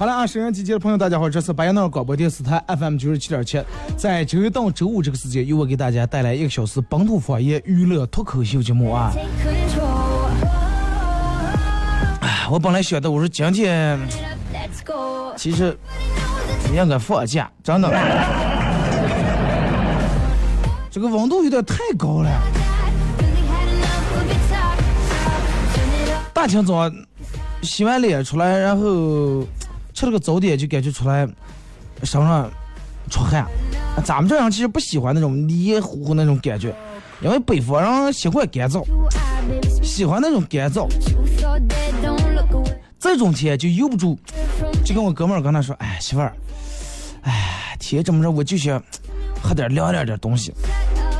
好了啊，沈阳机机的朋友，大家好，这是白杨那广播电视台 FM 九十七点七，在九月到周五这个时间，由我给大家带来一个小时本土方言娱乐脱口秀节目啊。Take control. 我本来想的，我说今天其实应该放假，真的。这个温度有点太高了，大清早洗完脸出来，然后吃了个早点，就感觉出来身上出汗。咱们这人其实不喜欢那种黏糊糊那种感觉，因为北方人喜欢干燥，喜欢那种干燥。这种天就由不住，就跟我哥们儿跟他说：“哎，媳妇儿，哎，天这么热，我就想喝点凉点的东西。”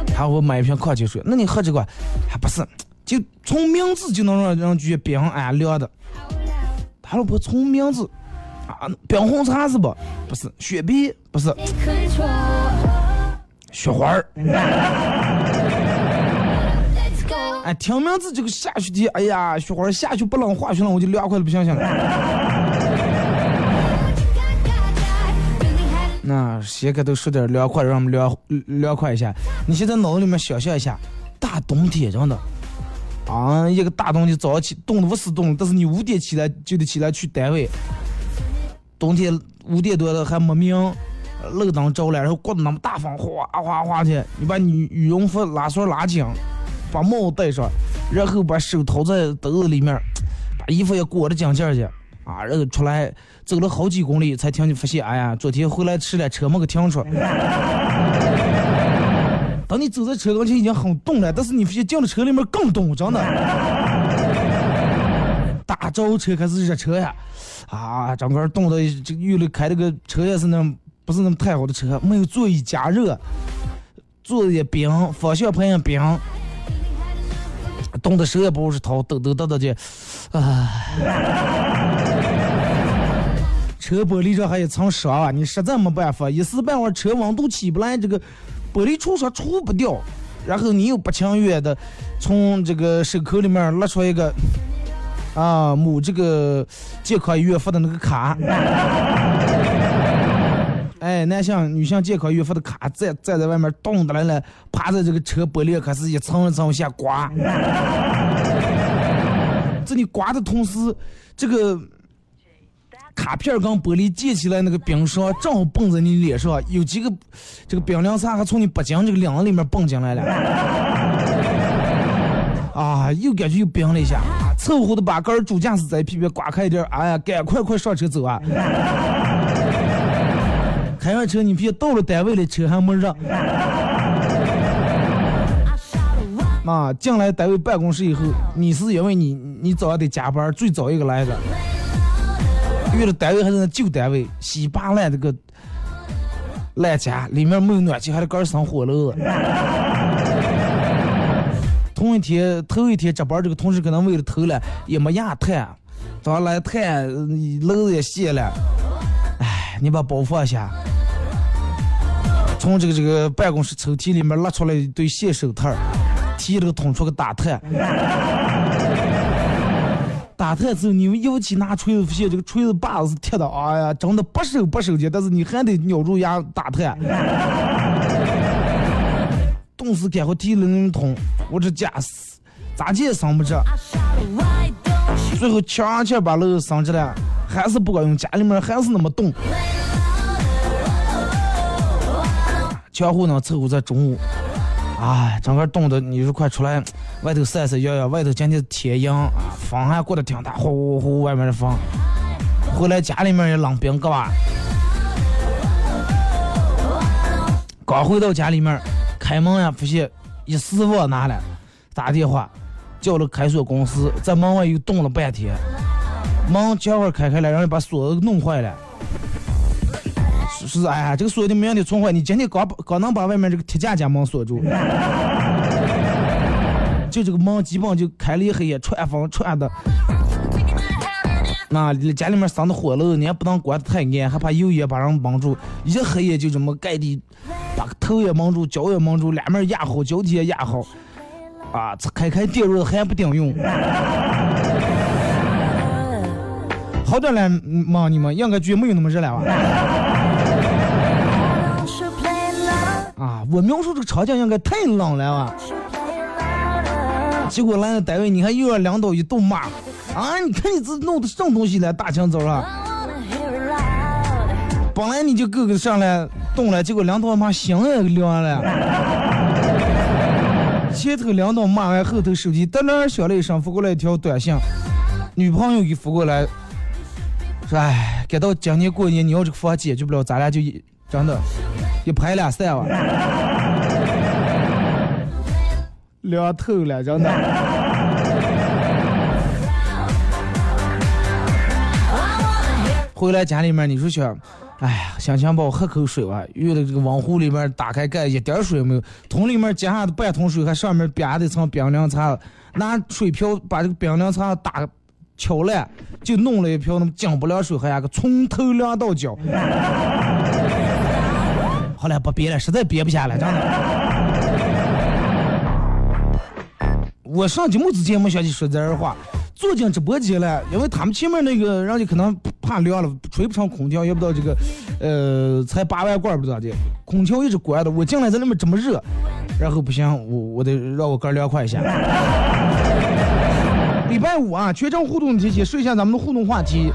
然后我买一瓶矿泉水，那你喝这个还不是？就从名字就能让人觉得冰啊凉的。他老婆从名字，冰红茶是不？不是，雪碧不是，雪花儿。哎，听名字这个下雪天，哎呀，雪花儿下去不冷，化雪了，我就凉快的不行行了。那先给都说点凉快，让我们凉凉快一下。你现在脑子里面想象一下，大冬天真的，啊，一个大冬天早上起冻得不死冻，但是你五点起来就得起来去单位，冬天五点多了还没明，路灯着了，然后刮的那么大风，哗哗哗的，你把你羽绒服拉绳拉紧，把帽子戴上，然后把手掏在兜子里面，把衣服也裹得紧紧的。啊，然后出来走了好几公里，才听见发现，哎呀，昨天回来迟了，车没给停出。等你走在车跟前已经很冻了，但是你发现进了车里面更冻，真的。大招车开始热车呀，啊，整个冻的这个院里开这个车也是那不是那么太好的车，没有座椅加热，座子也冰，方向盘也冰，冻的手也不好使掏，抖抖抖抖的，啊。车玻璃上还有层霜啊！你实在没办法，一时半会儿车温度起不来，这个玻璃除霜除不掉，然后你又不情愿的从这个手口里面拿出一个啊某这个健康医院发的那个卡，哎，男性、女性健康医院发的卡，站站在外面冻的来了，趴在这个车玻璃开始一层一层往下刮，在你刮的同时，这个。卡片儿跟玻璃溅起来那个冰霜正好蹦在你脸上，有几个这个冰凉茶还从你脖颈这个领子里面蹦进来了，啊，又感觉又冰了一下，凑合的把杆儿主驾驶在屁股刮开一点，哎呀，赶快快上车走啊！开完车你别到了单位了，车还没热。啊，进来单位办公室以后，你是因为你你早上得加班，最早一个来的。遇了单位还是那旧单位，稀巴烂这个烂家，里面没有暖气，还得杆生火炉。同一天头一天值班，这个同事可能为了偷懒也没压炭，早上来炭篓子也卸了。哎，你把包放下，从这个这个办公室抽屉里面拉出来一对线手套，提着捅出去打炭。打炭之后，你们一起拿锤子，发现这个锤子把子是铁的，哎呀，真的不手不手劲，但是你还得咬住牙打炭。冻死赶快提了那桶，我这家死，咋地也生不着。最后强强把楼升起来，还是不管用，家里面还是那么冻。窗户呢，凑合在中午，哎，整个冻的，你说快出来外头晒晒摇摇，外头今天天阴啊，风还过得挺大，呼呼呼，外面的风。回来家里面也冷冰疙瘩。刚回到家里面，开门呀，发现一丝网拿了，打电话叫了开锁公司，在门外又冻了半天，门这会儿开开了，然后把锁弄坏了。是哎呀，这个锁的明天重坏，你今天刚刚能把外面这个铁架架门锁住，就这个门基本就开了一黑夜，串风串的。那家里面生的火了，你也不能关的太严，还怕油烟把人蒙住。一黑夜就这么盖的，把头也蒙住，脚也蒙住，两面压好，脚底下压好，啊，开开电热还不顶用。好点了吗？你们应该觉没有那么热了吧？啊，我描述这个场景应该太冷了啊！结果来了单位，你看又要领导一顿骂，啊，你看你这弄的什么东西了？大清早啊！本来你就够个上来动了，结果领导骂心也凉了。前头领导骂完，后头手机噔噔响了一声，发过来一条短信，女朋友给发过来。说哎，赶到今年过年，你要这个房解决不了，咱俩就一真的，一拍 两散了，凉透了，真的。回来家里面，你说想，哎呀，心情不好，喝口水吧。遇到这个网壶里面打开盖，一点水没有，桶里面接下的半桶水，还上面边的层冰凉茶，拿水瓢把这个冰凉茶打。敲烂，就弄了一瓢那么江不了水，还有个从头凉到脚。后来不憋了，实在憋不下了，真的。我上节目之前没想起说这儿话，坐进直播间了，因为他们前面那个人家可能怕凉了，吹不上空调，也不知道这个，呃，才八万罐不知道的，空调一直关着，我进来在那边这么热，然后不行，我我得让我哥凉快一下。礼拜五啊，全程互动的天气，说一下咱们的互动话题。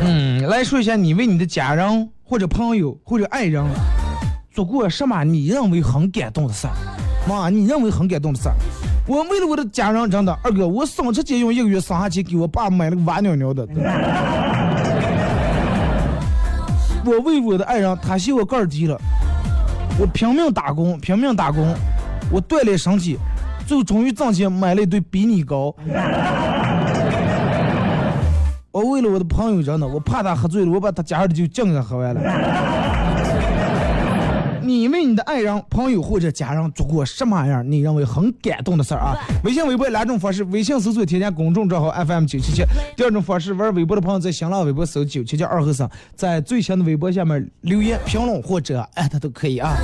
嗯，来说一下你为你的家人或者朋友或者爱人做过什么你认为很感动的事儿？妈，你认为很感动的事儿？我为了我的家人，真的，二哥，我省吃俭用一个月省下钱给我爸买了个娃尿尿的。我为我的爱人，他嫌我个儿低了，我拼命打工，拼命打工，我锻炼身体。最后终于挣钱买了一对比你高。我为了我的朋友真的，我怕他喝醉了，我把他家里的酒敬给他喝完了。你为你的爱人、朋友或者家人做过什么样你认为很感动的事儿啊？微信、微博两种方式：微信搜索添加公众账号 FM 九七七；第二种方式，玩微博的朋友在新浪微博搜九七七二和三，在最新的微博下面留言评论或者艾特都可以啊。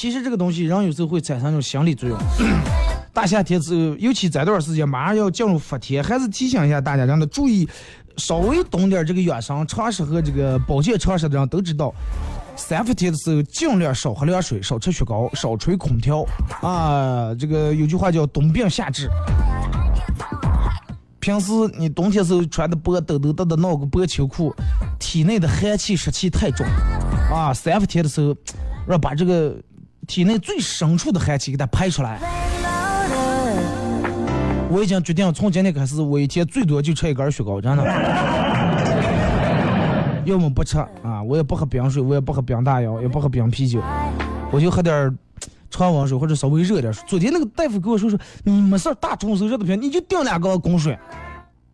其实这个东西，人有时候会产生一种心理作用。大夏天之后，尤其这段时间，马上要进入伏天，还是提醒一下大家，让他注意，稍微懂点这个养生常识和这个保健常识的人都知道，三伏天的时候尽量少喝凉水，少吃雪糕，少吹空调。啊，这个有句话叫“冬病夏治”。平时你冬天时候穿的薄抖抖的的闹个薄秋裤，体内的寒气湿气太重。啊，三伏天的时候，要把这个。体内最深处的寒气给它排出来。我已经决定从今天开始，我一天最多就吃一根雪糕，真的。要么不吃啊，我也不喝冰水，我也不喝冰大窑，也不喝冰啤酒，我就喝点常温水或者稍微热点水。昨天那个大夫跟我说说，你没事大中暑热的不行，你就顶两个滚水。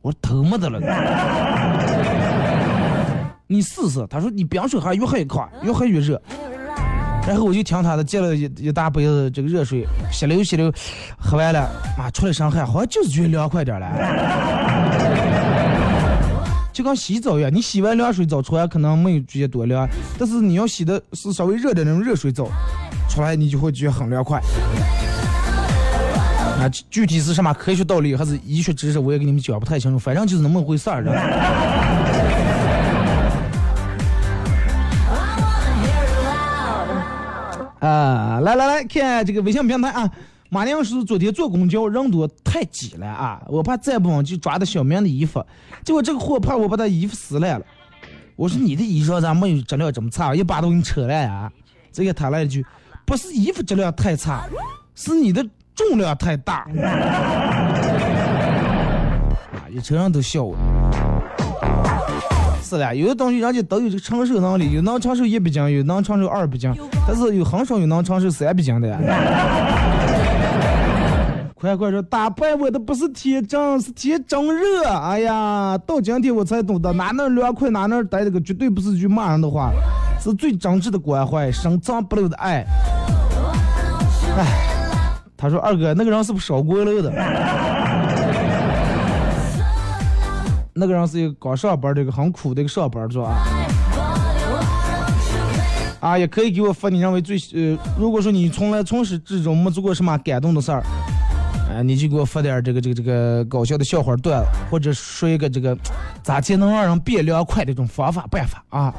我说头没得了。你试试，他说你冰水还越喝越快，越喝越热。然后我就听他的，接了一一大杯子这个热水，吸溜吸溜，喝完了，妈出来上汗，好像就是觉得凉快点了，就跟洗澡一样，你洗完凉水澡出来可能没有觉得多凉，但是你要洗的是稍微热的那种热水澡，出来你就会觉得很凉快。啊，具体是什么科学道理还是医学知识，我也给你们讲不太清楚，反正就是那么回事儿。啊，来来来看这个微信平台啊。马亮说昨天坐公交人多太挤了啊，我怕再不往就抓的小明的衣服，结果这个货怕我把他衣服撕烂了。我说你的衣裳咋没有质量这么差，一把都给你扯烂啊？这个他来一句，不是衣服质量太差，是你的重量太大。啊，一车人都笑我。是了，有的东西人家都有这个承受能力，有能承受一百斤，有能承受二百斤，但是有很少有能承受三百斤的呀。快快说，打败我的不是天真，是天真热。哎呀，到今天我才懂得，哪能凉快哪能待，这个绝对不是句骂人的话，是最真挚的关怀，深藏不露的爱。哎，他说二哥，那个人是不是烧锅炉的？那个人是一个刚上班的一个很苦的一个上班族啊。啊，也可以给我发你认为最呃，如果说你从来从始至终没做过什么感动的事儿。啊，你就给我发点这个这个这个搞笑的笑话段，或者说一个这个咋才能让人变凉快的这种方法办法啊？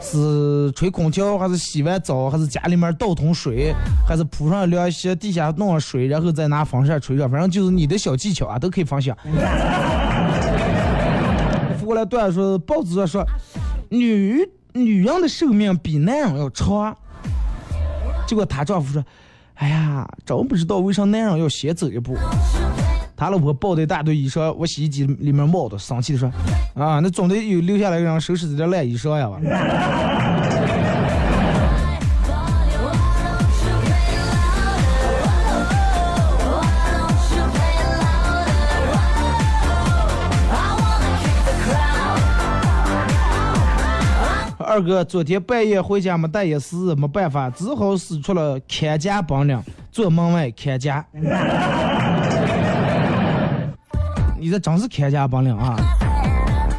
是吹空调，还是洗完澡，还是家里面倒桶水，还是铺上凉席，地下弄上水，然后再拿风扇吹着，反正就是你的小技巧啊，都可以分享。过来段说，报纸上说，女女人的寿命比男人要长，结果她丈夫说。哎呀，真不知道为啥男人要先走一步。他老婆抱的一大堆衣裳，我洗衣机里面冒的，生气的说：“啊，那总得有留下来让人收拾这点烂衣裳呀吧。”二哥昨天半夜回家没带钥匙，没办法，只好使出了看家本领，坐门外看家。你这真是看家本领啊！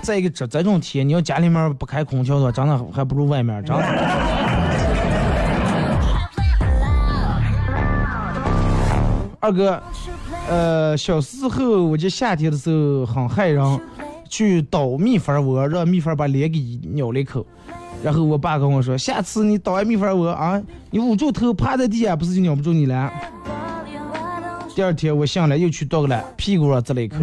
再一个这这种天，你要家里面不开空调的话，真的还不如外面。真的。二哥，呃，小时候我记夏天的时候很害人，去捣蜜蜂窝，让蜜蜂把脸给咬了一口。然后我爸跟我说：“下次你捣完蜜蜂窝啊，你捂住头趴在地下，不是就咬不住你了。”第二天我醒来又去捣了，屁股上滋了一口。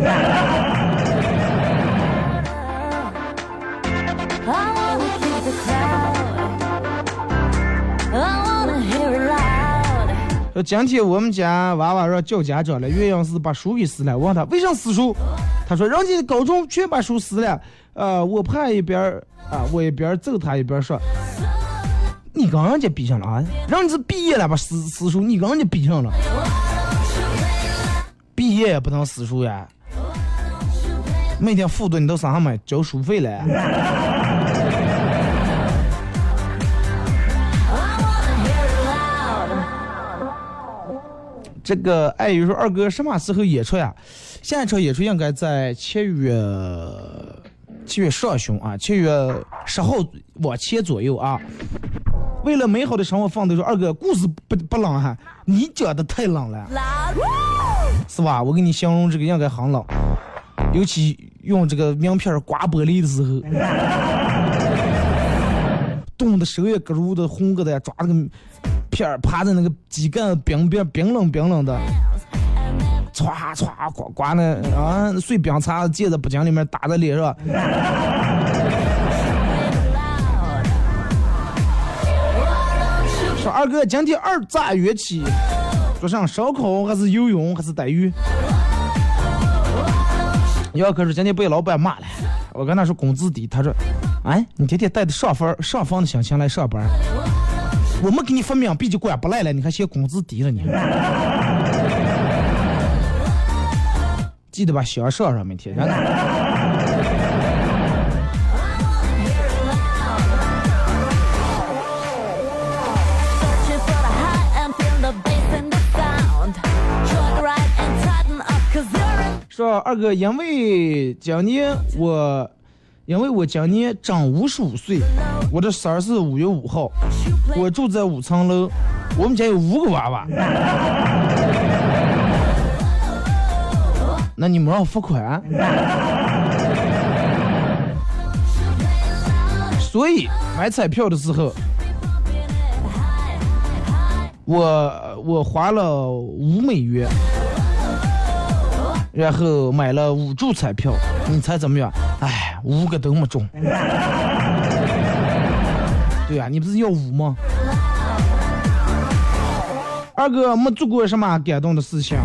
说今天我们家娃娃让叫家长了，原因是把书给撕了。我问他为啥撕书，他说人家高中全把书撕了。呃，我怕一边啊，我一边揍他一边说，你跟人家比上了啊？人家是毕业了把撕撕书，你跟人家比上了，毕业也不能撕书呀。每天复读你都上上买交书费了。这个爱鱼说二哥什么时候演出呀？下一场演出应该在七月七月上旬啊，七月十号往前左右啊。为了美好的生活，放的说二哥故事不不冷哈，你讲的太冷了，是吧？我给你形容这个应该很冷，尤其用这个名片刮玻璃的时候，冻的手也咯如的红疙瘩，抓那个。片儿趴在那个机盖冰冰冰冷冰冷的，唰唰刮刮那啊碎冰碴借在布巾里面打在脸上。说二哥，今天二咋约起？做上烧烤还是游泳还是逮鱼？要可是今天被老板骂了，我跟他说工资低，他说，哎，你天天带着上分上分的心情来上班。我们给你发冥币就管不来了，你还嫌工资低了你？记得把香上上每天。说二哥，因为今年我。因为我今年正五十五岁，我的生日是五月五号，我住在五层楼，我们家有五个娃娃。那你们让我付款？所以买彩票的时候，我我花了五美元，然后买了五注彩票，你猜怎么样？哎，五个都没中。对呀、你不是要五吗？二哥没做过什么感动的事情，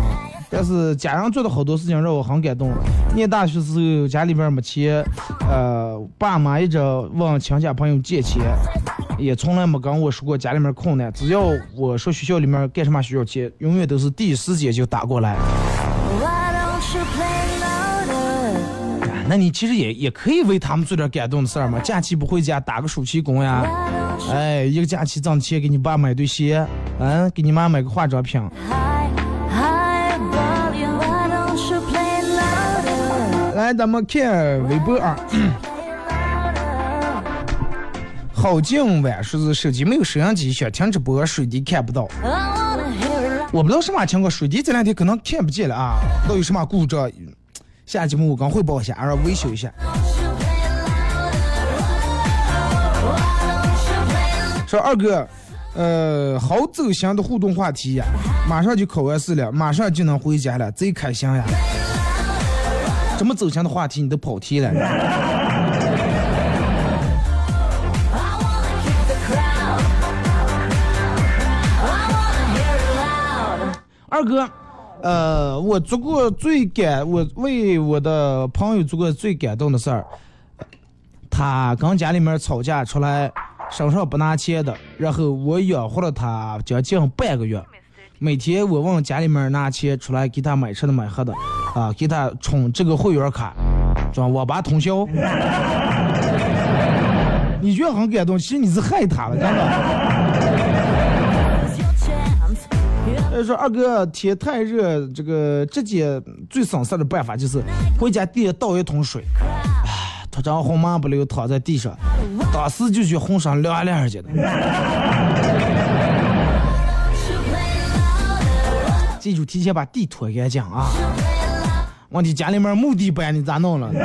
但是家人做的好多事情让我很感动。念大学时候家里边没钱，呃，爸妈一直问亲戚朋友借钱，也从来没跟我说过家里面困难。只要我说学校里面干什么需要钱，永远都是第一时间就打过来。那你其实也也可以为他们做点感动的事儿嘛。假期不回家打个暑期工呀哎，一个假期挣钱给你爸买对鞋，嗯，给你妈买个化妆品。来，咱们看微博啊。好今晚说是手机没有摄像机，想听直播，水滴看不到。我不知道什么情况，水滴这两天可能看不见了啊，不知道有什么故障。下节目我刚汇报一下，然后维修一下。说二哥，呃，好走心的互动话题呀，马上就考完试了，马上就能回家了，贼开心呀！什么走心的话题你都跑题了。二哥，呃，我做过最感，我为我的朋友做过最感动的事儿，他跟家里面吵架出来，身上不拿钱的，然后我养活了他将近半个月，每天我问家里面拿钱出来给他买吃的买喝的，啊，给他充这个会员卡，装网吧通宵。你觉得很感动，其实你是害他了，真的。It's your chance. You 呃，说二哥天太热，这个直接最省事的办法就是回家地下倒一桶水，唉，脱张红麻不溜躺在地上，当时就觉浑身凉凉去了。记住提前把地拖干净啊！问题家里面墓地搬你咋弄了？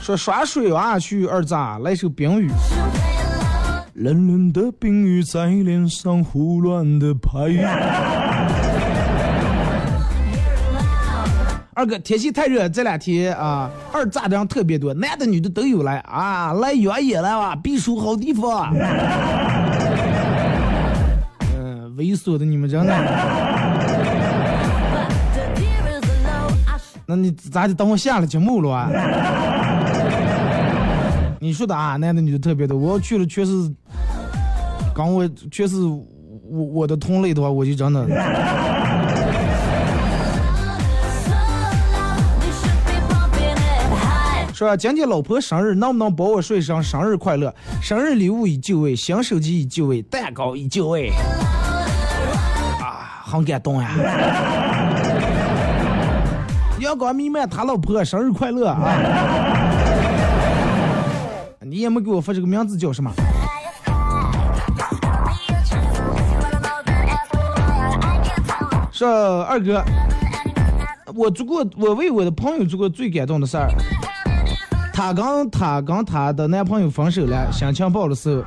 说耍水啊，去二子来首冰雨。冷冷的冰雨在脸上胡乱的拍。二哥，天气太热，这两天啊，二炸的人特别多，男的女的都有来啊，来越野了哇，避暑好地方。嗯、猥琐的你们真的 那你咋就等我下了节目了啊？你说的啊，男的女的特别多，我要去了全是，刚我全是我我的同类的话，我就真的。说今天老婆生日，能不能帮我说一声生日快乐？生日礼物已就位，新手机已就位，蛋糕已就位。啊，很感动呀！阳光弥漫，他老婆生日快乐啊！你也没给我发这个名字叫什么？说二哥，我做过，我为我的朋友做过最感动的事儿。她跟她跟她的男朋友分手了，心情不好的时候，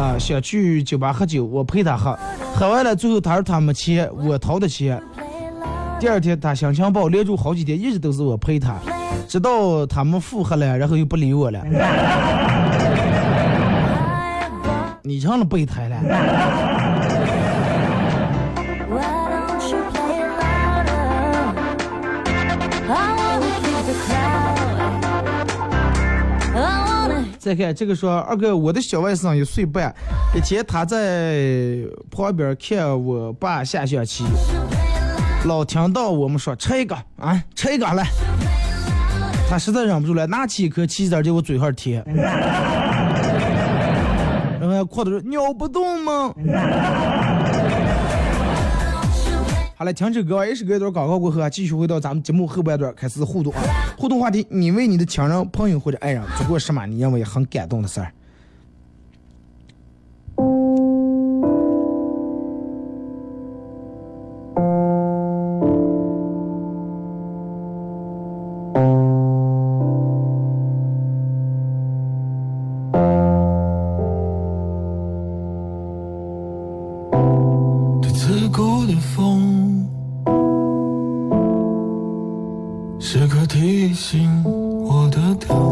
啊、想去酒吧喝酒，我陪她喝，喝完了，最后她说她没钱，我掏的钱。第二天她心情不好，连住好几天，一直都是我陪她，直到他们复合了，然后又不理我了。你成了备胎了。再看这个说，二哥，我的小外甥一岁半，一天他在旁边看我爸下象棋，老听到我们说吃一个啊，吃一个来。他实在忍不住了，拿起一颗棋子儿就我嘴上贴，然后还哭的说咬不动吗？好了，停止歌，也是隔一段广告过后啊，继续回到咱们节目后半段开始互动啊。互动话题：你为你的亲人、朋友或者爱人做过什么你认为很感动的事儿？过的风。提醒我的疼。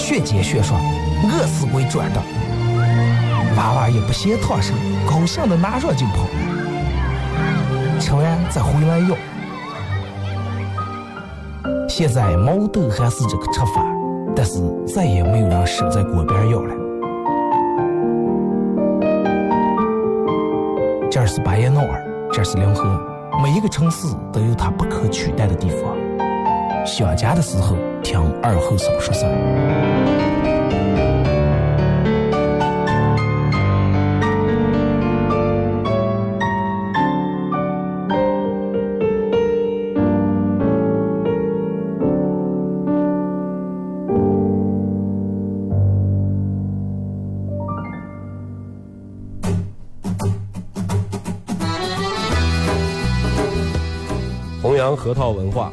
学煎学涮，饿死鬼转的。娃娃也不嫌烫手，高兴的拿上就跑，吃完再回来要。现在毛豆还是这个吃法，但是再也没有人守在锅边要了。这是巴彦淖尔。这是临河，每一个城市都有它不可取代的地方。想家的时候，听二后生说事儿。弘扬核桃文化，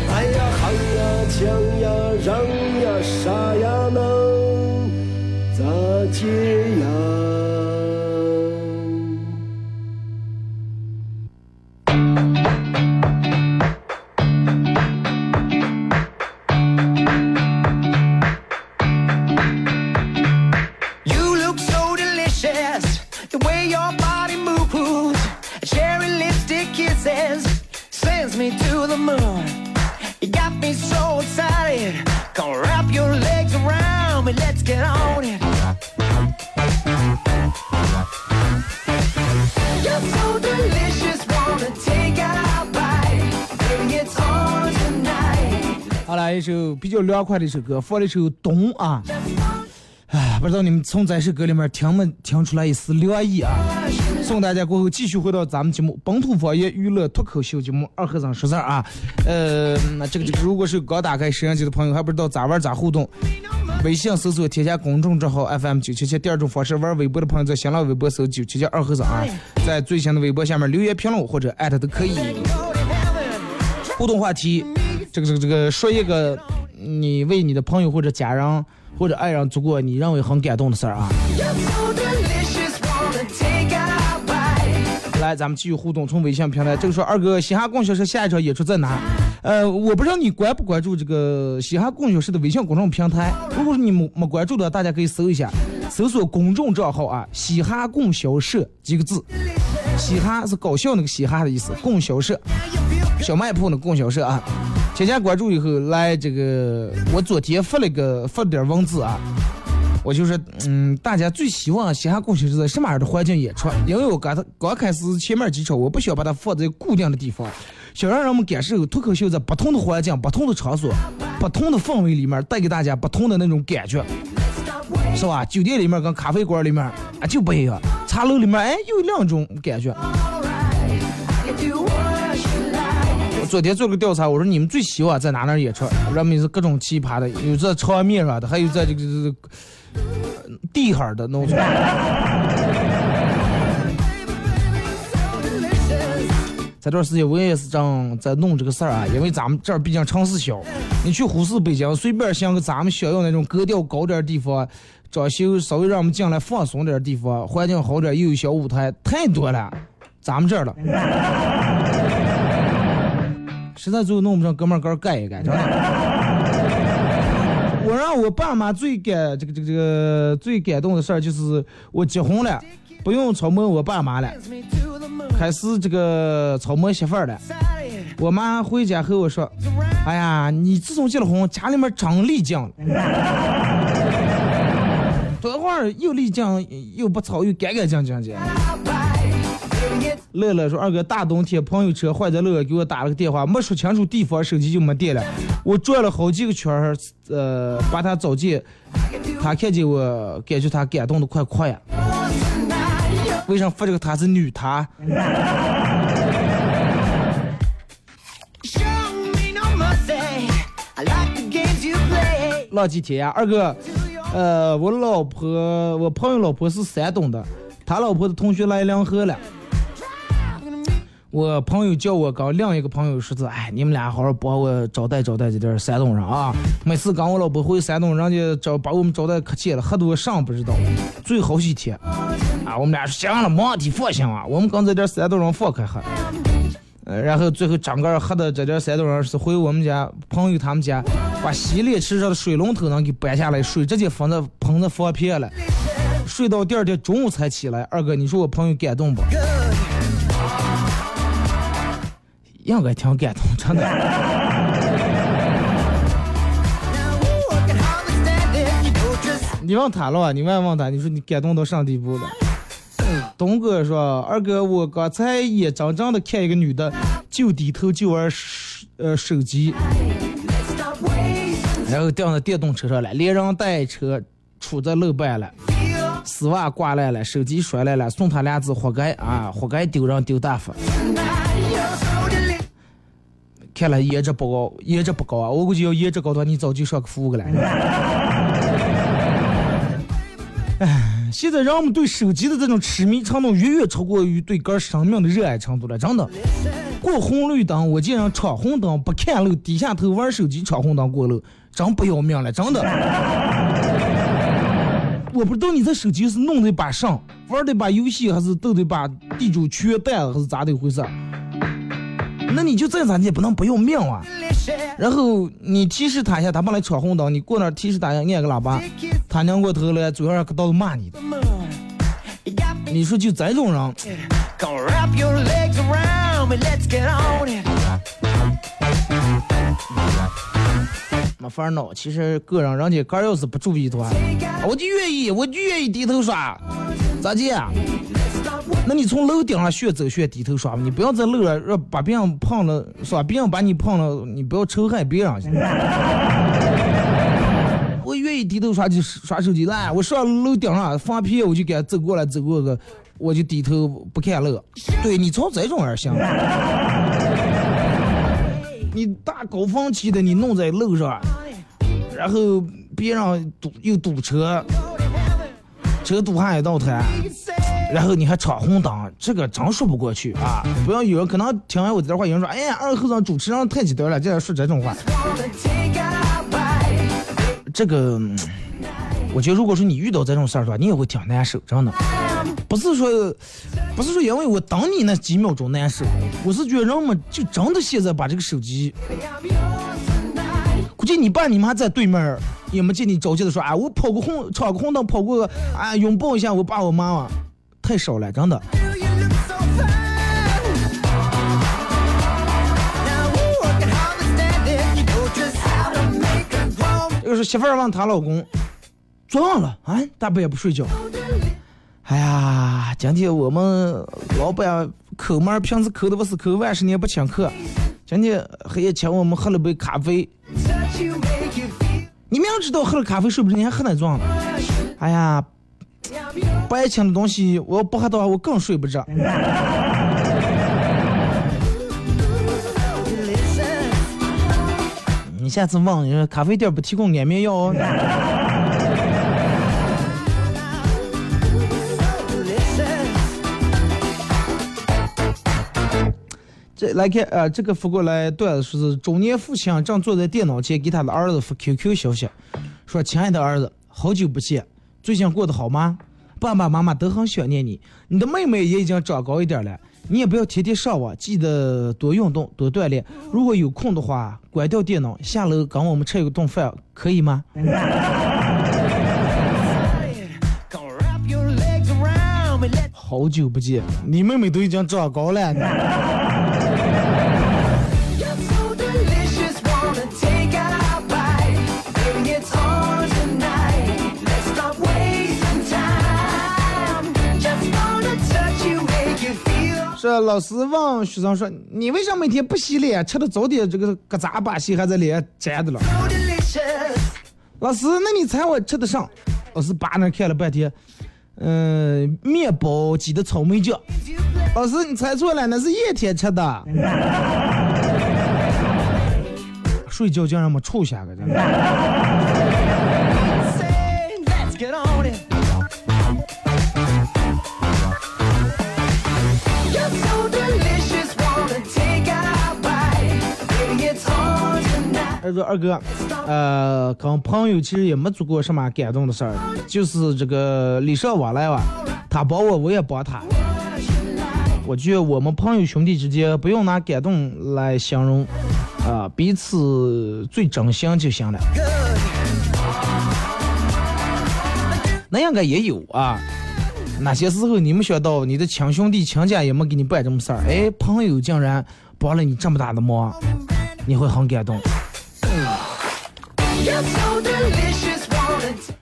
呀，喊呀，抢呀，让呀，杀呀能咋接呀？好来一首比较凉快的一首歌，放了一首《冬》啊。哎，不知道你们从这首歌里面听没听出来一丝凉意啊？送大家过后，继续回到咱们节目本土方言娱乐脱口秀节目《二和尚说事儿》啊。呃，那这个这个，如果是刚打开摄像机的朋友，还不知道咋玩咋互动，微信搜索添加公众账号 FM 九七七，第二种方式玩微博的朋友在新浪微博搜九七七二和尚啊，在最新的微博下面留言评论或者艾特都可以。互动话题，这个这个这个说一个你为你的朋友或者家人或者爱人做过你认为很感动的事儿啊。咱们继续互动，从微信平台，这个说二哥，嘻哈供销社下一场演出在哪？呃，我不知道你关不关注这个嘻哈供销社的微信公众平台，如果是你没没关注的，大家可以搜一下，搜索公众账号啊，嘻哈供销社几个字，嘻哈是搞笑那个嘻哈的意思，供销社，小卖铺那供销社啊。添加关注以后，来这个，我昨天发了个发了点文字啊，我就是，嗯，大家最希望嘻哈共享是在什么样的环境演出？因为我刚才刚开始前面几场，我不想把它放在固定的地方，想让人们感受脱口秀在不同的环境、不同的场所、不同的氛围里面带给大家不同的那种感觉，是吧？酒店里面跟咖啡馆里面啊就不一样，茶楼里面哎有两种感觉。我昨天做个调查，我说你们最希望在哪哪演出？人们是各种奇葩的，有在场面上的，还有在这个这个呃地下儿的农村。这段时间我也是正在弄这个事儿啊，因为咱们这儿毕竟城市小，你去呼市北京随便想个咱们想要那种格调高点儿的地方，装修稍微让我们进来放松点儿的地方，环境好点儿，又有小舞台，太多了，咱们这儿了。实在最后弄不上，哥们儿哥儿干一干，真的。我，爸妈最感这个这个这个最感动的事儿就是我结婚了，不用操磨我爸妈了，Sends me to the moon. 开始这个操磨媳妇儿了。我妈回家和我说：“哎呀，你自从结了婚，家里面长丽江了，多会儿又丽江又不操又干干净净的。”乐乐说：“二哥，大冬天朋友车坏在路，给我打了个电话，没说清楚地方，手机就没电了。我转了好几个圈儿，呃，把他找见，他看见我，感觉他感动的快哭呀。为啥发这个他是女他. 那几天呀，二哥，呃，我老婆，我朋友老婆是山东的，他老婆的同学来梁河了。我朋友叫我跟另一个朋友说是，哎，你们俩好好帮我招待招待这点山东人啊。每次跟我老婆回山东，人家招把我们招待可气了，喝多上不知道。最好几天啊，我们俩说行了，没问题，放心啊，我们跟这点山东人放开喝。呃，然后最后整个喝的这点山东人是回我们家朋友他们家，把洗脸池上的水龙头能给搬下来，水直接放在盆子放偏了，睡到第二天中午才起来。二哥，你说我朋友感动不？应该挺感动，真的。你问他了啊？你问问他，你说你感动到啥地步了？东哥说：“二哥，我刚才眼睁睁的看一个女的就低头就玩手呃手机，然后掉到电动车上了，连人带车杵在路边了，丝袜挂烂了，手机摔烂了，送他俩字活该啊，活该丢人丢大发。看来颜值不高，颜值不高啊！我估计要颜值高的话，你早就上个服务了。哎，现在人们对手机的这种痴迷程度远远超过于对个人生命的热爱程度了，真的。过红绿灯，我见人闯红灯不看路，低下头玩手机闯红灯过路，真不要命了，真的。我不知道你这手机是弄的把上，玩的把游戏，还是斗的把地主缺蛋了，还是咋的回事？那你就再咋地也不能不要命啊！然后你提示他一下，他本来闯红灯，你过那儿提示他一下，按个喇叭，他拧过头来，嘴上可到处骂你.你说就这种人，Gonna wrap your legs around me. Let's get on it. 没法闹。其实个人人家个儿要是不注意的话，我就愿意，我就愿意低头刷，咋地啊？那你从楼顶上学走学低头刷吧，你不要在楼上让把别人碰了，是吧？别人把你碰了，你不要仇恨别人。我愿意低头刷就刷手机来，我上楼顶上放屁，我就给他走过来走过个，我就低头不看路。对你从这种人行。你大高峰期的你弄在路上，然后别人堵又堵车，车堵还一道台，然后你还闯红灯，这个真说不过去啊！不要有人可能听完我这段话，有人说：“哎呀，二和尚主持人太极端了，竟然说这种话。Take a bite. ”这个，嗯我觉得如果说你遇到这种事儿的话，你也会挺难受，真的。不是说，不是说因为我等你那几秒钟难受，我是觉得人们就真的现在把这个手机，估计你爸你妈在对面儿也没见你着急的说啊，我跑个红闯个红灯跑过，啊拥抱一下我爸我妈妈，太少了真的。这个是媳妇儿问她老公装了啊大半夜不睡觉。哎呀今天我们老板抠门平时抠的不是抠万事你也不请客。今天黑夜请我们喝了杯咖啡。你明知道喝了咖啡睡不着你还喝那撞哎呀不爱请的东西，我要不喝的话，我更睡不着。你下次问，你说咖啡店不提供安眠药哦。这来看，呃，这个发过来段子说是中年父亲正坐在电脑前给他的儿子发 QQ 消息，说：“亲爱的儿子，好久不见，最近过得好吗？爸爸妈妈都很想念你，你的妹妹也已经长高一点了，你也不要天天上网，记得多运动，多锻炼。如果有空的话，关掉电脑，下楼跟我们吃一顿饭，可以吗 好久不见，你妹妹都已经长高了。Feel. 是老师问学生说：“你为啥每天不洗脸？吃的早点这个疙瘩把戏还在脸粘的了。老师，那你猜我吃的上？老师扒那看了半天，嗯、面包挤的草莓酱。老师，你猜错了，那是夜天吃的。睡觉竟然没臭下个，真的。他说二哥，呃，跟朋友其实也没做过什么感动的事儿，就是这个礼尚往来吧，他帮我，我也帮他。我觉得我们朋友兄弟之间不用拿感动来形容，啊、彼此最真心就行了。那应该也有啊。哪些时候你没想到你的亲兄弟亲家也没给你办这么事儿，哎，朋友竟然帮了你这么大的忙，你会很感动。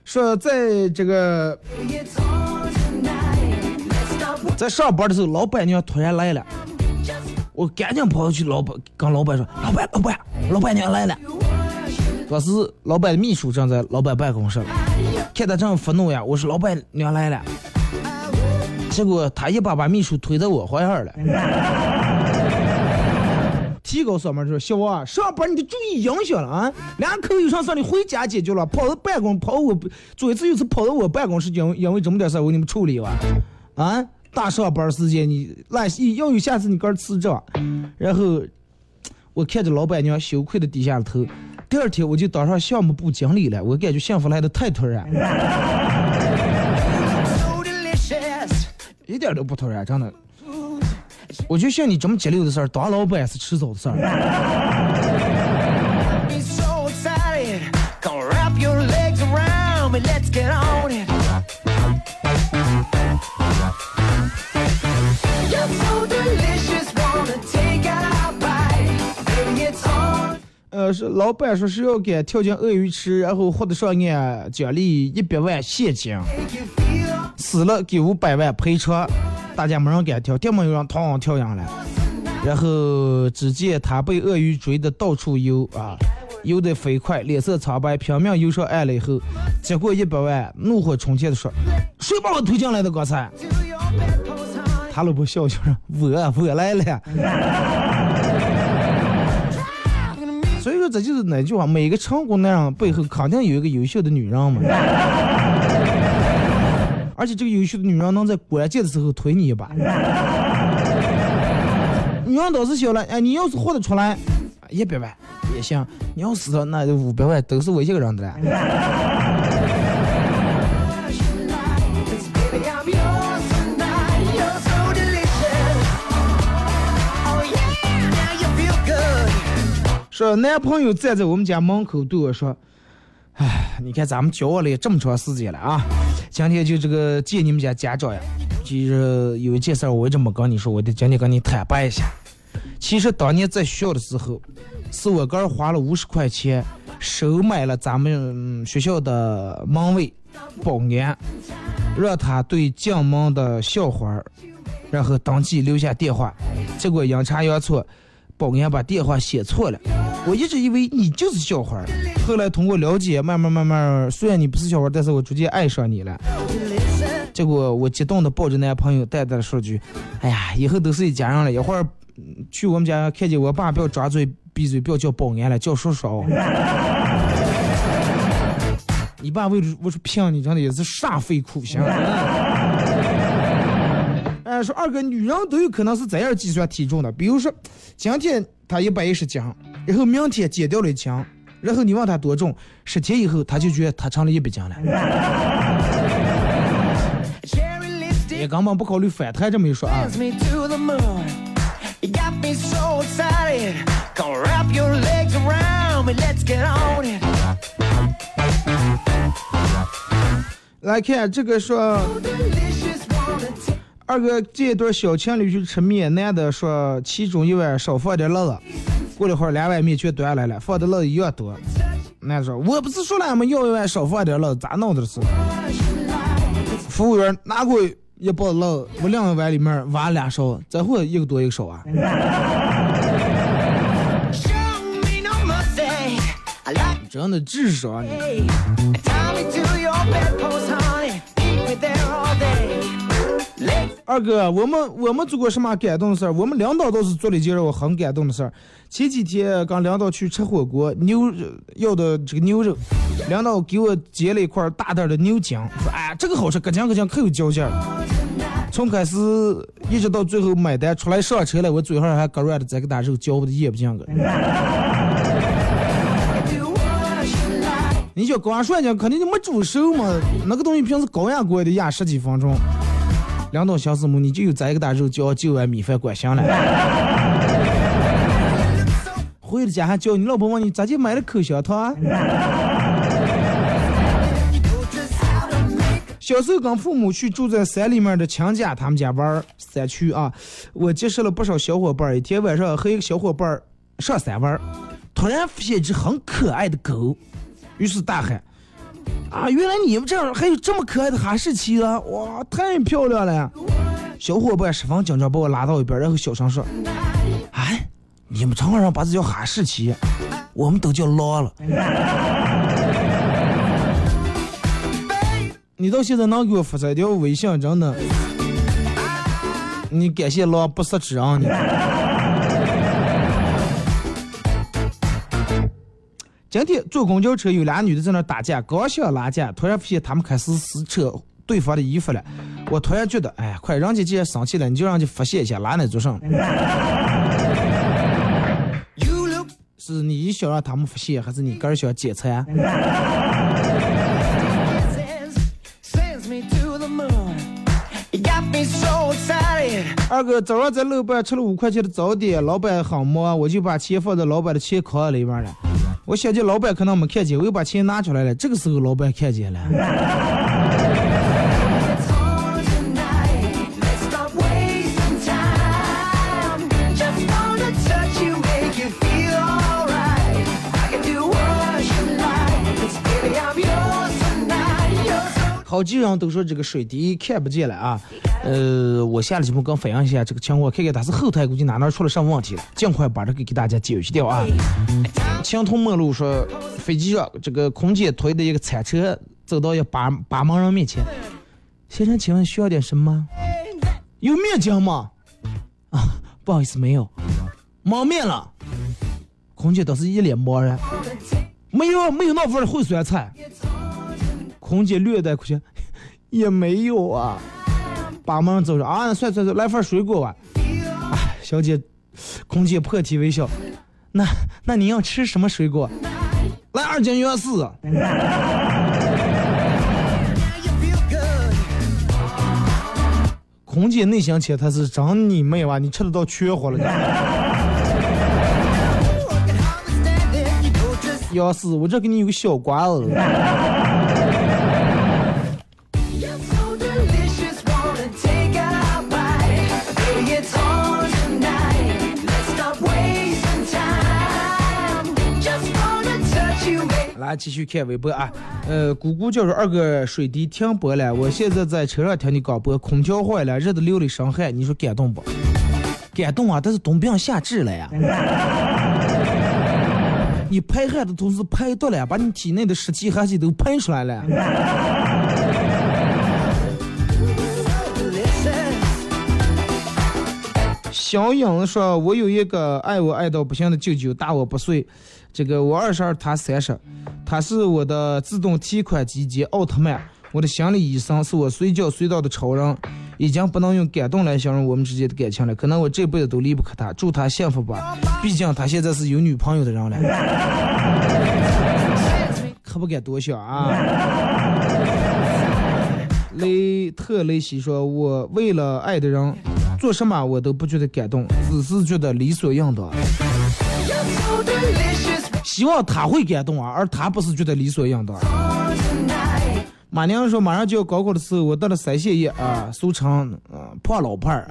说在这个在上班的时候，老板娘突然来了，我赶紧跑去老板跟老板说：“老板，老板，老板娘来了。”当时老板的秘书正在老板办公室，看他正愤怒呀，我说：“老板娘来了。”结果他一把把秘书推到我怀上了。提高嗓门说：“小王啊，上班你得注意影响了啊！两口有啥事儿你回家解决了，跑到办公跑我左一次右次跑到我办公室，因为因为这么点事儿我给你们处理完，啊，大上班时间你那要有下次你个儿辞职，然后我看着老板娘羞愧的低下了头。第二天我就当上项目部经理了，我感觉幸福来的太突然. 一点都不突然，真的。我就像你这么节流的事儿，当老板是迟早的事儿。呃，是老板说是要给跳进鳄鱼池，然后获得上岸奖励一百万现金，Make you 死了给五百万赔偿。大家没人敢跳，根本有人趟跳上来。然后只见他被鳄鱼追得到处游啊，游得飞快，脸色苍白，拼命游上岸了以后，接过一百万，怒火冲天的说：“谁把我推进来的？刚才？”他老婆笑笑说：“我我来了。”所以说，这就是那句话？每个成功男人背后肯定有一个优秀的女人嘛。而且这个优秀的女人能在关键的时候推你一把。女人倒是小了，哎，你要是活得出来，一百万也行；你要死了，那就五百万都是我一个人的了。Oh. 说男朋友站在我们家门口对我说：“哎，你看咱们交往了也这么长时间了啊，今天就这个见你们家家长呀。其实有一件事儿我一直没跟你说，我得今天跟你坦白一下。其实当年在学校的时候，是我哥花了五十块钱收买了咱们学校的门卫保安，让他对进门的校花，然后登记留下电话。结果阴差阳错，保安把电话写错了。我一直以为你就是小孩儿，后来通过了解，慢慢慢慢，虽然你不是小孩儿，但是我逐渐爱上你了。结果我激动的抱着男朋友，淡淡的说句：“哎呀，以后都是一家人了，一会儿去我们家看见我爸，不要张嘴闭嘴，不要叫保安了，叫叔叔。”你爸为了我说骗你，真的也是煞费苦心。哎，说二哥，女人都有可能是怎样计算体重的，比如说今天她一百一十斤，然后明天减掉了一斤，然后你问她多重，十天以后她就觉得她成了一百斤了。也根本不考虑反弹，这么一说啊。来看这个说，二哥这一对小情侣去吃面，男的说其中一碗少放点辣子，过了会儿两碗面全端来了，放的辣一样多。男的说我不是说了吗要一碗少放点辣，咋弄的是？服务员拿过一包辣，我两个碗里面挖两勺，再会一个多一个少啊。真的智商啊你。二哥，我们我们做过什么感动的事儿？我们领导倒是做了一件让我很感动的事儿。前几天跟领导去吃火锅，牛肉要的这个牛肉，领导给我煎了一块大袋的牛筋，说哎这个好吃，咯酱咯酱可有嚼劲儿。从开始一直到最后买单出来上车了，我嘴上还搁软的这个大肉嚼不的咽不进去。你叫高压涮讲肯定就没煮熟嘛，那个东西平时高压锅也得压十几分钟。领导小师母，你就有这个大肉浇九碗米饭管香了。回了家还叫你老婆问你咋就买了口香糖啊？小时候跟父母去住在山里面的亲家他们家玩儿山区啊，我结识了不少小伙伴。一天晚上和一个小伙伴上山玩儿，突然发现一只很可爱的狗，于是大喊：“啊，原来你们这儿还有这么可爱的哈士奇啊！哇，太漂亮了！”小伙伴十分紧张，把我拉到一边，然后小声说：“哎，你们长上把这叫哈士奇，我们都叫狼了。”你到现在能给我发这条微信，真的，你感谢狼不识之恩你。今天坐公交车，有俩女的在那打架，刚想拉架，突然发现她们开始撕扯对方的衣服了。我突然觉得，哎，快，人家既然生气了，你就让人家发泄一下，拉那做上。You look 是你想让他们发泄，还是你个人想检测二哥早上在楼板吃了五块钱的早点，老板很忙，我就把钱放在老板的钱筐里面了。我想起老板可能没看见，我又把钱拿出来了。这个时候老板看见了 tonight. You're so 好几人都说这个水滴看不见了啊。呃，我下了节目跟反映一下这个情况，看看他是后台估计哪哪出了什么问题了，尽快把这个给大家解决掉啊。青铜陌路说，飞机上这个空姐推的一个餐车走到一八八盲人面前，先生，请问需要点什么？有面筋吗？啊，不好意思，没有。蒙面了。空姐倒是一脸茫然，没有没有那份烩酸菜。空姐略带苦笑，也没有啊。把门走着，啊，算算算，来份水果吧。哎，小姐，空姐破涕为笑，那那你要吃什么水果？来，二斤幺四。空姐内心且她是整你妹吧，你吃的到缺火了，你。幺四我这给你有个小瓜子。继续看微博啊，呃，姑姑叫说二哥水滴停播了，我现在在车上听你广播，空调坏了，热得流了一身汗，你说感动不？感动啊，但是冬病夏治了呀。你排汗的同时排毒了，把你体内的湿气寒气都排出来了。小影说：“我有一个爱我爱到不行的舅舅，大我不岁。这个我二十二，他三十。他是我的自动提款机兼奥特曼，我的心理医生，是我随叫随到的超人。已经不能用感动来形容我们之间的感情了，可能我这辈子都离不开他。祝他幸福吧，毕竟他现在是有女朋友的人了。可不敢多想啊。雷特雷西说：“我为了爱的人，做什么我都不觉得感动，只是觉得理所应当。希望他会感动啊，而他不是觉得理所应当。”马娘说：“马上就要高考的时候，我得了腮腺炎啊，俗称啊破老伴儿。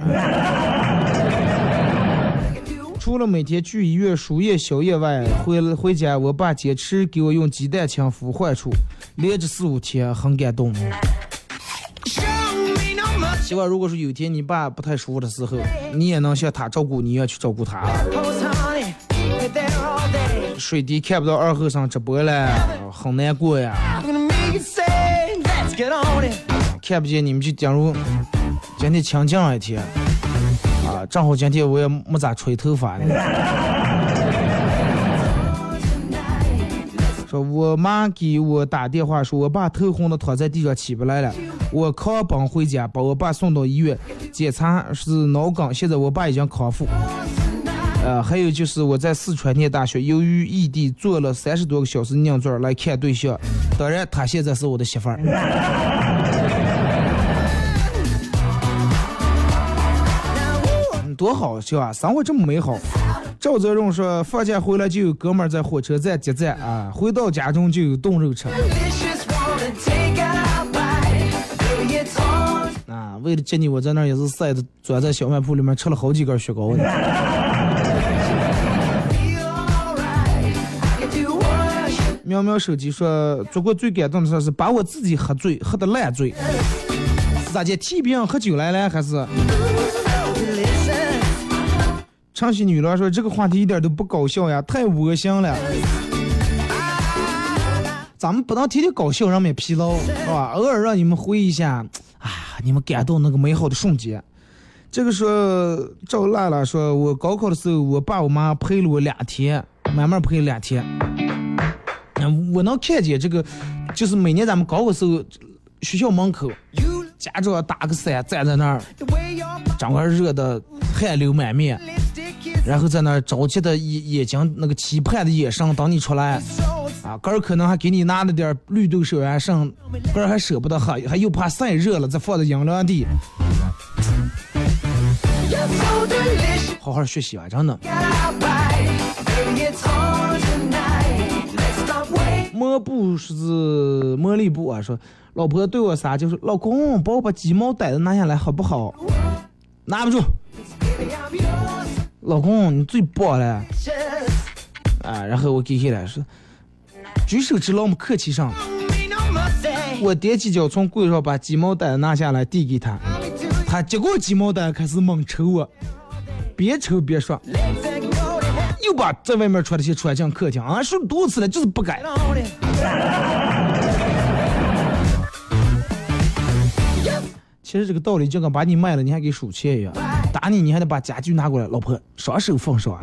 除了每天去医院输液消炎外，回回家我爸坚持给我用鸡蛋清敷患处，连着四五天，很感动。希望如果说有一天你爸不太舒服的时候，你也能像他照顾你一样去照顾他。水滴看不到二后生直播了，很难过呀。看不见你们就假如今天清静一天啊，正好今天我也没咋吹头发呢。说我妈给我打电话说，我爸头昏的躺在地上起不来了，我扛奔回家把我爸送到医院检查是脑梗，现在我爸已经康复。呃，还有就是我在四川念大学，由于异地坐了三十多个小时硬座来看对象，当然她现在是我的媳妇儿。多好笑啊！生活这么美好。赵泽荣说，放假回来就有哥们在火车站接站啊，回到家中就有冻肉吃啊。为了接你，我在那儿也是晒的，钻在小卖铺里面吃了好几根雪糕呢。喵喵手机说，做过最感动的事是把我自己喝醉，喝的烂醉。是咋的？替别人喝酒来了，还是？唱戏女郎说这个话题一点都不搞笑呀，太恶心了。咱们不能天天搞笑，让们疲劳，是吧？偶尔让你们回忆一下，啊，你们感动那个美好的瞬间。这个说赵辣辣说，我高考的时候，我爸我妈陪了我两天，慢慢陪了两天。嗯，我能看见这个，就是每年咱们高考时候，学校门口家长打个伞站在那儿，整个热的汗流满面。然后在那儿着急的眼眼睛那个期盼的眼神等你出来啊，哥儿可能还给你拿了点绿豆水啊剩，哥儿还舍不得喝，还又怕晒热了再放在阴凉地，好好学习啊，真的。抹布是茉莉布啊，说老婆对我啥就是老公帮我把鸡毛掸子拿下来好不好？拿不住，老公你最棒了啊！然后我给下来说，举手之劳我们客气上。我踮起脚从柜上把鸡毛掸子拿下来递给他。他接过鸡毛掸子，开始猛抽我，边抽边说，就把在外面穿的鞋穿进客厅啊，说多次了，就是不改。其实这个道理就跟把你卖了，你还给数钱一样，打你你还得把家具拿过来，老婆双手放上。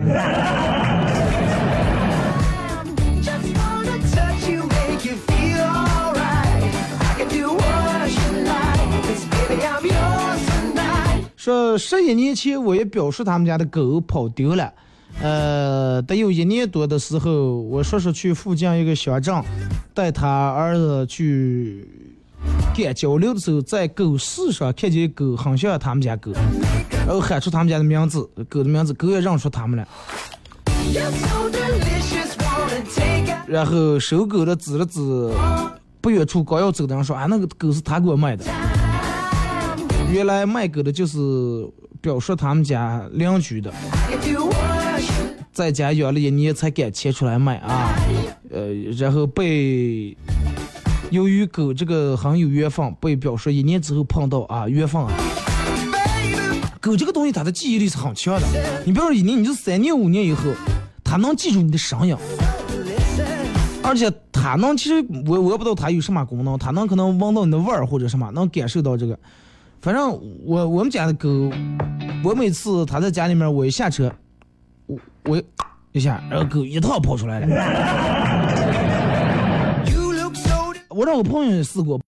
说十一年前，我也表示他们家的狗跑丢了。呃，得有一年多的时候，我叔叔去附近一个乡镇，带他儿子去干交流的时候，在狗市上看见狗很像他们家狗，然后喊出他们家的名字，狗的名字，狗也认出他们了，然后收狗的指了指不远处刚要走的人说，啊，那个狗是他给我卖的。原来卖狗的就是表叔他们家邻居的。在家养了一年才敢牵出来卖啊，呃，然后被由于狗这个很有缘分，被表示一年之后碰到啊，缘分啊。狗这个东西，它的记忆力是很强的。你比如说一年，你就三年五年以后，它能记住你的声音，而且它能，其实我我也不知道它有什么功能，它能可能闻到你的味儿或者什么，能感受到这个。反正我我们家的狗，我每次它在家里面，我一下车，我我一下，然后狗一套跑出来了。我让我朋友也试过，